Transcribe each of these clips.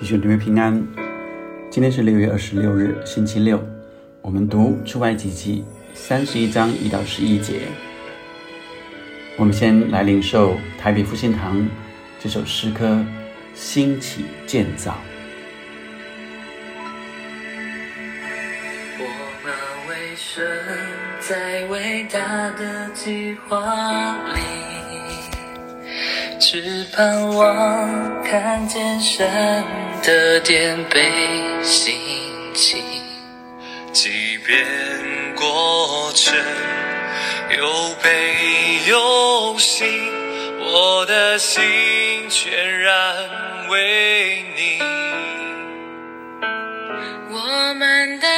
弟兄姊妹平安，今天是六月二十六日，星期六。我们读出埃及记三十一章一到十一节。我们先来领受台北复兴堂这首诗歌《兴起建造》。我们为神在伟大的计划里。只盼望看见神的颠沛心情，即便过程有悲有喜，我的心全然为你。我们的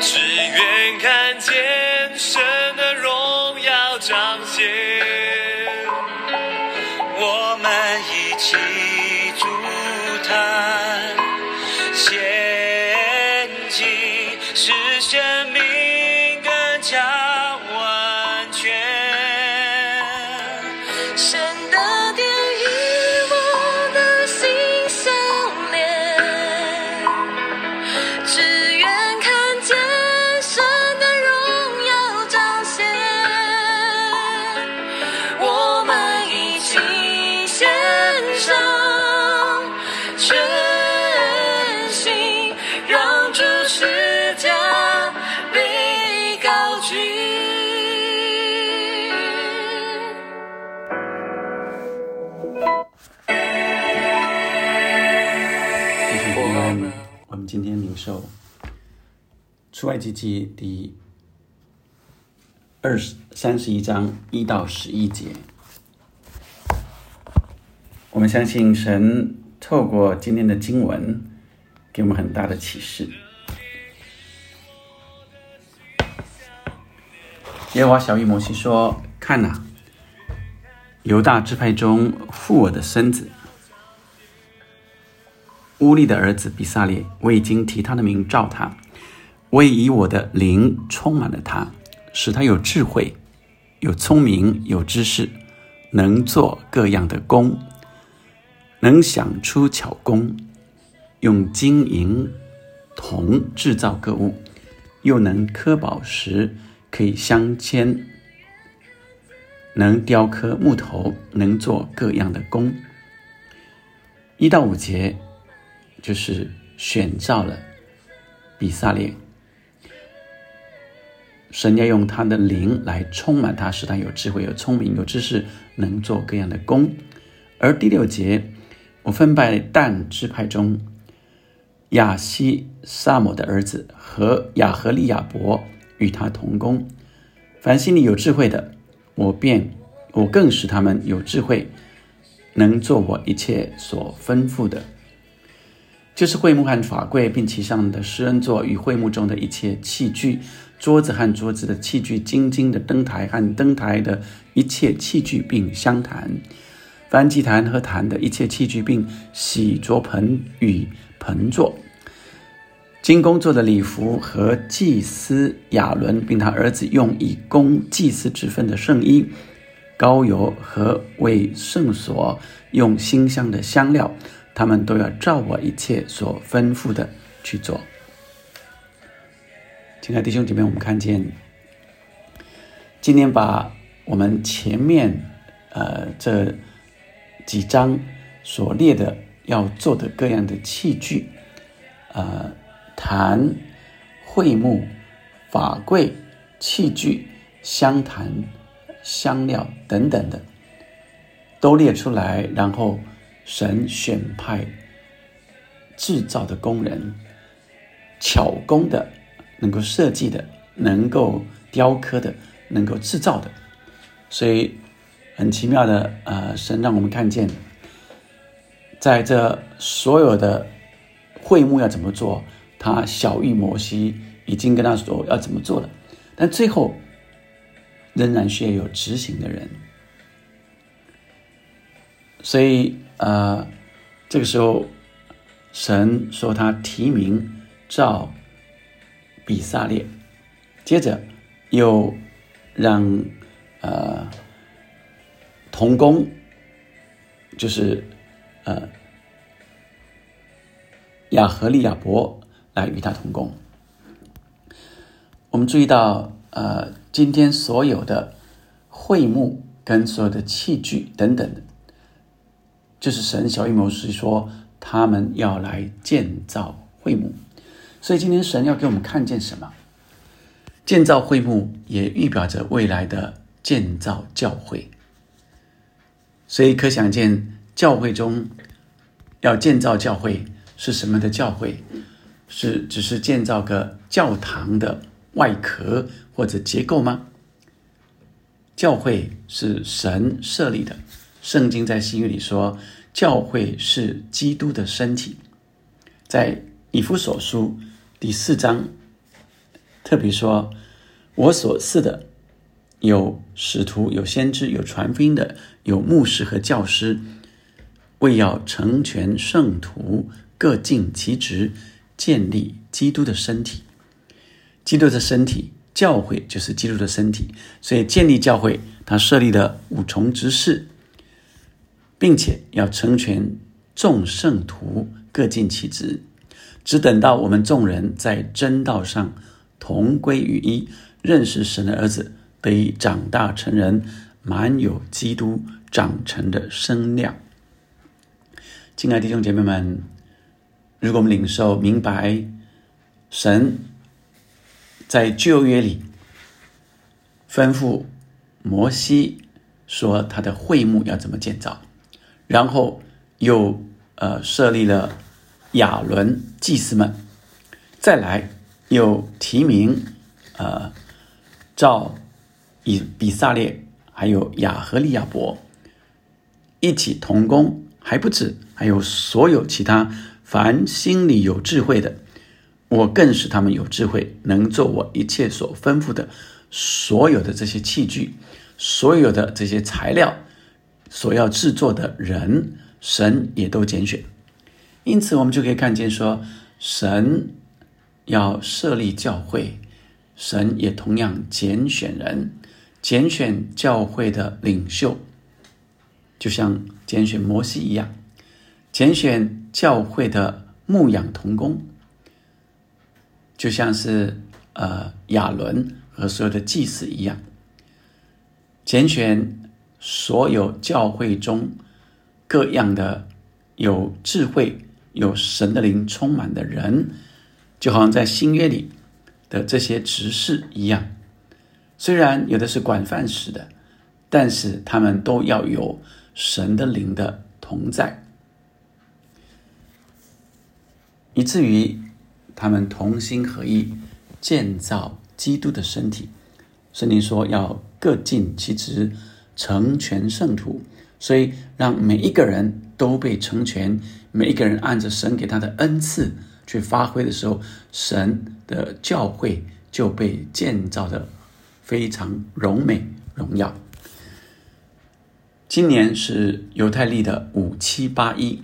只愿看出埃及记第二十三十一章一到十一节。我们相信神透过今天的经文，给我们很大的启示。耶和华小谕摩西说：“看哪、犹大支派中负我的孙子。”乌利的儿子比萨列，我已经提他的名召他，我也以我的灵充满了他，使他有智慧、有聪明、有知识，能做各样的工，能想出巧工，用金银铜制造各物，又能刻宝石，可以镶嵌，能雕刻木头，能做各样的工。一到五节。就是选召了比萨列，神要用他的灵来充满他，使他有智慧、有聪明、有知识，能做各样的工。而第六节，我分拜但支派中亚西萨姆的儿子和亚和利亚伯与他同工。凡心里有智慧的，我便我更使他们有智慧，能做我一切所吩咐的。就是会幕和法柜，并其上的施恩座与会幕中的一切器具，桌子和桌子的器具，金金的灯台和灯台的一切器具，并香坛，梵祭坛和坛的一切器具，并洗濯盆与盆座，金工做的礼服和祭司亚伦，并他儿子用以供祭司之分的圣衣，膏油和为圣所用馨香的香料。他们都要照我一切所吩咐的去做。亲爱的弟兄姐妹，我们看见今天把我们前面呃这几章所列的要做的各样的器具，呃坛、会幕、法柜、器具、香坛、香料等等的，都列出来，然后。神选派制造的工人，巧工的，能够设计的，能够雕刻的，能够制造的，所以很奇妙的，呃，神让我们看见，在这所有的会幕要怎么做，他小玉摩西已经跟他说要怎么做了，但最后仍然需要有执行的人。所以，呃，这个时候，神说他提名召比萨列，接着又让呃童工，就是呃亚和利亚伯来与他同工。我们注意到，呃，今天所有的会幕跟所有的器具等等。就是神小预谋是说，他们要来建造会幕，所以今天神要给我们看见什么？建造会幕也预表着未来的建造教会，所以可想见，教会中要建造教会是什么的教会？是只是建造个教堂的外壳或者结构吗？教会是神设立的。圣经在新约里说，教会是基督的身体。在以弗所书第四章，特别说：“我所赐的有使徒，有先知，有传福音的，有牧师和教师，为要成全圣徒，各尽其职，建立基督的身体。基督的身体，教会就是基督的身体。所以建立教会，他设立了五重执事。”并且要成全众圣徒，各尽其职，只等到我们众人在真道上同归于一，认识神的儿子，得以长大成人，满有基督长成的身量。亲爱的弟兄姐妹们，如果我们领受明白神在旧约里吩咐摩西说他的会幕要怎么建造。然后又呃设立了亚伦祭司们，再来又提名呃召以比萨列还有亚和利亚伯一起同工，还不止，还有所有其他凡心里有智慧的，我更使他们有智慧，能做我一切所吩咐的所有的这些器具，所有的这些材料。所要制作的人，神也都拣选，因此我们就可以看见说，神要设立教会，神也同样拣选人，拣选教会的领袖，就像拣选摩西一样，拣选教会的牧养同工，就像是呃亚伦和所有的祭司一样，拣选。所有教会中各样的有智慧、有神的灵充满的人，就好像在新约里的这些执事一样。虽然有的是管饭食的，但是他们都要有神的灵的同在，以至于他们同心合意建造基督的身体。圣经说要各尽其职。成全圣徒，所以让每一个人都被成全，每一个人按着神给他的恩赐去发挥的时候，神的教会就被建造的非常荣美荣耀。今年是犹太历的五七八一，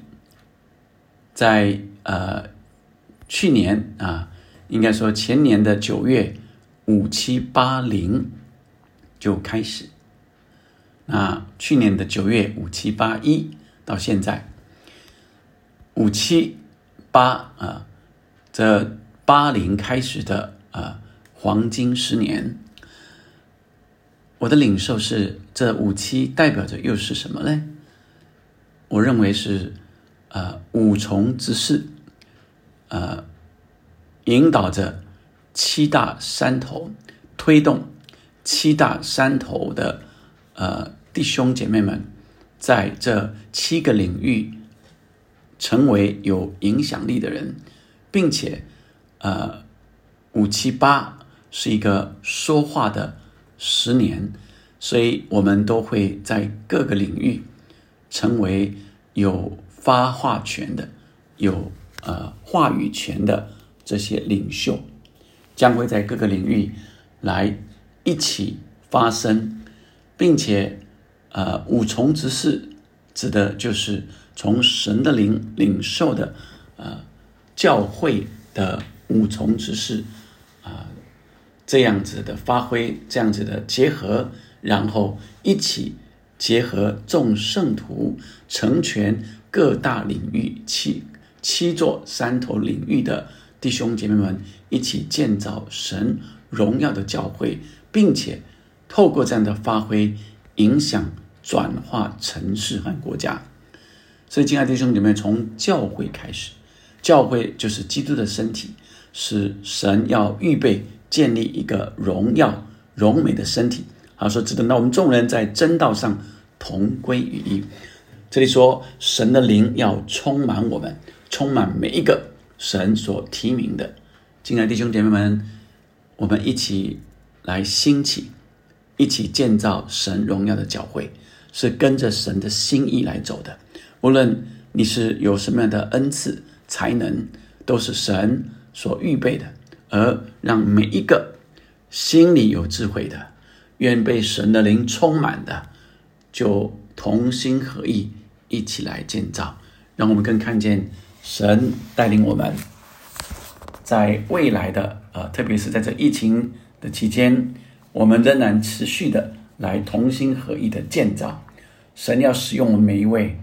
在呃去年啊，应该说前年的九月五七八零就开始。那去年的九月五七八一到现在五七八啊，这八零开始的啊黄金十年，我的领受是这五七代表着又是什么呢？我认为是呃五重之势，呃引导着七大山头，推动七大山头的。呃，弟兄姐妹们，在这七个领域成为有影响力的人，并且，呃，五七八是一个说话的十年，所以我们都会在各个领域成为有发话权的、有呃话语权的这些领袖，将会在各个领域来一起发声，并且呃五重之事指的就是从神的灵领受的呃教会的五重之事啊这样子的发挥，这样子的结合。然后一起结合众圣徒，成全各大领域七七座山头领域的弟兄姐妹们，一起建造神荣耀的教会，并且透过这样的发挥，影响转化城市和国家。所以，亲爱的弟兄姐妹，从教会开始，教会就是基督的身体，是神要预备建立一个荣耀荣美的身体。好说，只等到我们众人在真道上同归于一。这里说，神的灵要充满我们，充满每一个神所提名的。亲爱的弟兄姐妹们，我们一起来兴起，一起建造神荣耀的教会，是跟着神的心意来走的。无论你是有什么样的恩赐才能，都是神所预备的，而让每一个心里有智慧的。愿被神的灵充满的，就同心合意一起来建造，让我们更看见神带领我们，在未来的呃，特别是在这疫情的期间，我们仍然持续的来同心合意的建造。神要使用我们每一位，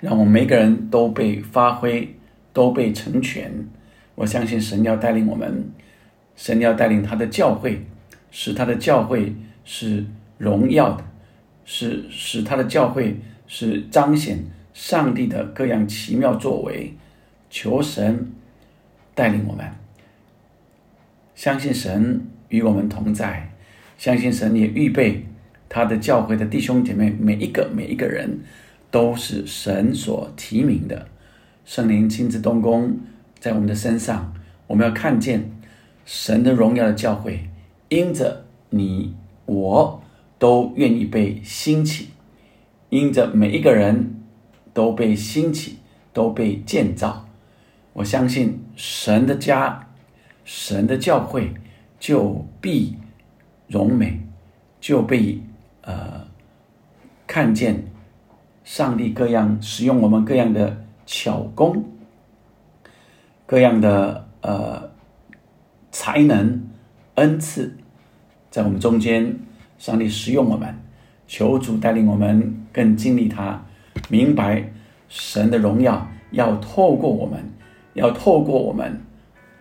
让我们每个人都被发挥，都被成全。我相信神要带领我们，神要带领他的教会。使他的教会是荣耀的，是使他的教会是彰显上帝的各样奇妙作为。求神带领我们，相信神与我们同在，相信神也预备他的教会的弟兄姐妹，每一个每一个人都是神所提名的。圣灵亲自动工在我们的身上，我们要看见神的荣耀的教会。因着你我都愿意被兴起，因着每一个人都被兴起，都被建造，我相信神的家、神的教会就必荣美，就被呃看见上帝各样使用我们各样的巧工，各样的呃才能。恩赐在我们中间，上帝使用我们，求主带领我们更经历他，明白神的荣耀要透过我们，要透过我们，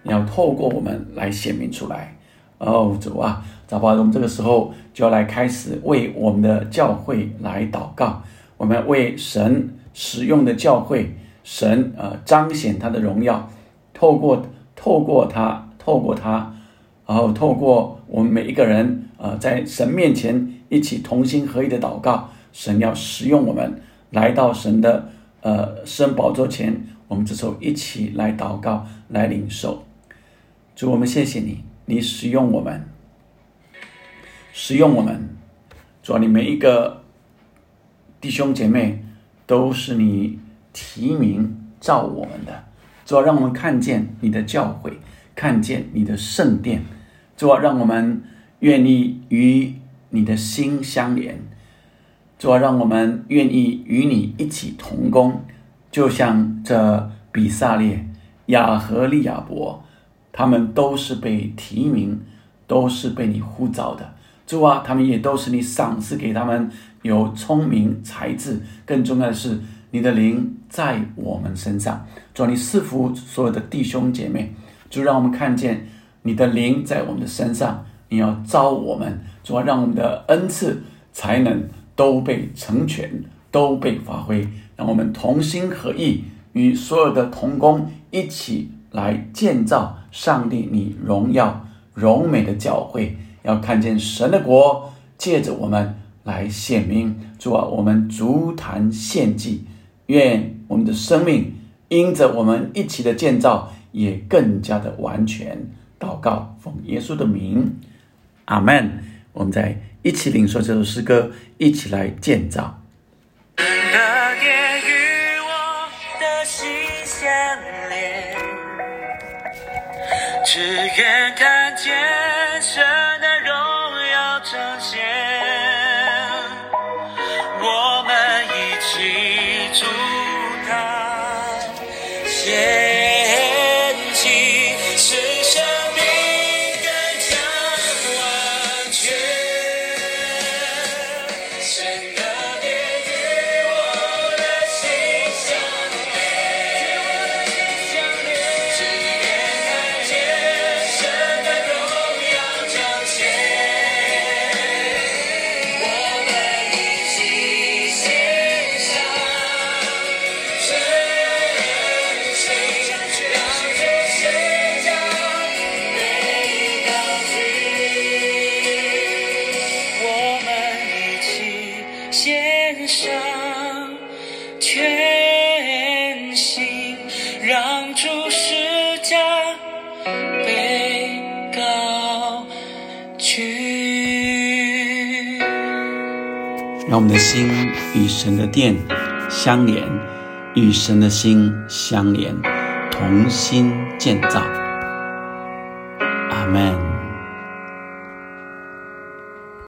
要透过我们来显明出来。哦，主啊，早吧，我们这个时候就要来开始为我们的教会来祷告，我们为神使用的教会，神呃彰显他的荣耀，透过透过他，透过他。然后透过我们每一个人，呃，在神面前一起同心合意的祷告，神要使用我们来到神的呃圣宝座前，我们这时候一起来祷告，来领受。主，我们谢谢你，你使用我们，使用我们。主，你每一个弟兄姐妹都是你提名召我们的，主，让我们看见你的教诲，看见你的圣殿。主啊，让我们愿意与你的心相连。主啊，让我们愿意与你一起同工，就像这比萨列、亚和利亚伯，他们都是被提名，都是被你呼召的。主啊，他们也都是你赏赐给他们有聪明才智，更重要的是你的灵在我们身上。主，你赐福所有的弟兄姐妹，就让我们看见。你的灵在我们的身上，你要招我们，主要让我们的恩赐才能都被成全，都被发挥，让我们同心合意，与所有的同工一起来建造上帝你荣耀荣美的教会，要看见神的国借着我们来显明。主啊，我们足坛献祭，愿我们的生命因着我们一起的建造，也更加的完全。祷告，奉耶稣的名，阿门。我们再一起领受这首诗歌，一起来建造。只愿看见神让我们的心与神的殿相连，与神的心相连，同心建造。